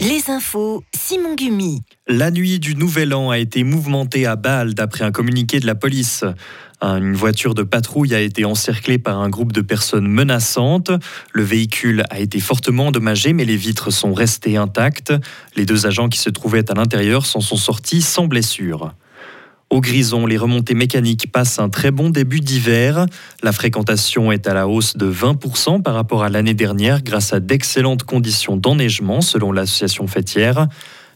Les infos, Simon Gumi. La nuit du Nouvel An a été mouvementée à Bâle d'après un communiqué de la police. Une voiture de patrouille a été encerclée par un groupe de personnes menaçantes. Le véhicule a été fortement endommagé, mais les vitres sont restées intactes. Les deux agents qui se trouvaient à l'intérieur s'en sont sortis sans blessure. Au Grison, les remontées mécaniques passent un très bon début d'hiver. La fréquentation est à la hausse de 20% par rapport à l'année dernière grâce à d'excellentes conditions d'enneigement selon l'association fêtière.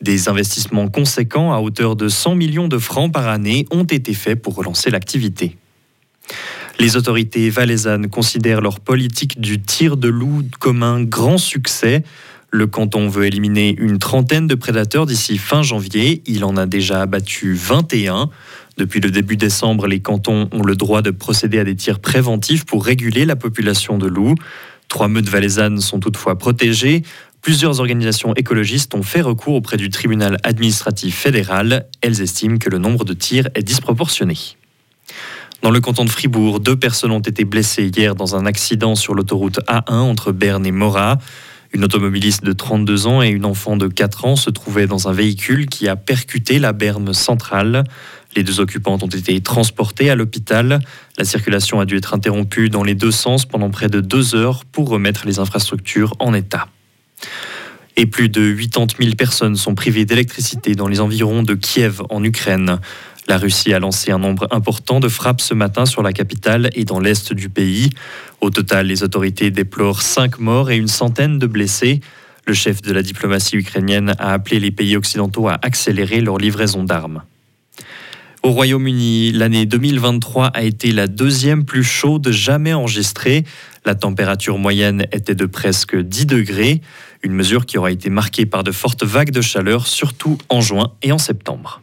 Des investissements conséquents à hauteur de 100 millions de francs par année ont été faits pour relancer l'activité. Les autorités valaisannes considèrent leur politique du tir de loup comme un grand succès. Le canton veut éliminer une trentaine de prédateurs d'ici fin janvier. Il en a déjà abattu 21. Depuis le début décembre, les cantons ont le droit de procéder à des tirs préventifs pour réguler la population de loups. Trois meutes valaisannes sont toutefois protégées. Plusieurs organisations écologistes ont fait recours auprès du tribunal administratif fédéral. Elles estiment que le nombre de tirs est disproportionné. Dans le canton de Fribourg, deux personnes ont été blessées hier dans un accident sur l'autoroute A1 entre Berne et Morat. Une automobiliste de 32 ans et une enfant de 4 ans se trouvaient dans un véhicule qui a percuté la berme centrale. Les deux occupantes ont été transportées à l'hôpital. La circulation a dû être interrompue dans les deux sens pendant près de deux heures pour remettre les infrastructures en état. Et plus de 80 000 personnes sont privées d'électricité dans les environs de Kiev en Ukraine. La Russie a lancé un nombre important de frappes ce matin sur la capitale et dans l'est du pays. Au total, les autorités déplorent 5 morts et une centaine de blessés. Le chef de la diplomatie ukrainienne a appelé les pays occidentaux à accélérer leur livraison d'armes. Au Royaume-Uni, l'année 2023 a été la deuxième plus chaude jamais enregistrée. La température moyenne était de presque 10 degrés, une mesure qui aura été marquée par de fortes vagues de chaleur, surtout en juin et en septembre.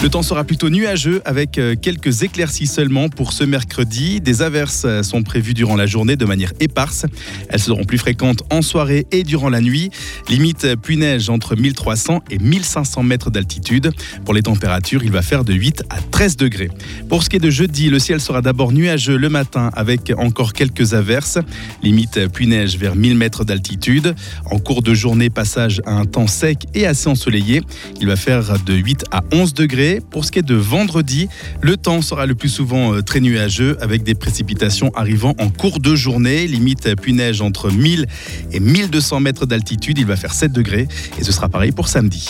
Le temps sera plutôt nuageux avec euh, quelques éclaircies seulement pour ce mercredi. Des averses euh, sont prévues durant la journée de manière éparse. Elles seront plus fréquentes en soirée et durant la nuit. Limite euh, pluie-neige entre 1300 et 1500 mètres d'altitude. Pour les températures, il va faire de 8 à 13 degrés. Pour ce qui est de jeudi, le ciel sera d'abord nuageux le matin avec encore quelques averses. Limite pluie-neige vers 1000 mètres d'altitude. En cours de journée, passage à un temps sec et assez ensoleillé. Il va faire de 8 à 11 degrés. Pour ce qui est de vendredi, le temps sera le plus souvent euh, très nuageux avec des précipitations arrivant en cours de journée. Limite pluie-neige entre 1000 et 1200 mètres d'altitude. Il va faire 7 degrés et ce sera pareil pour samedi.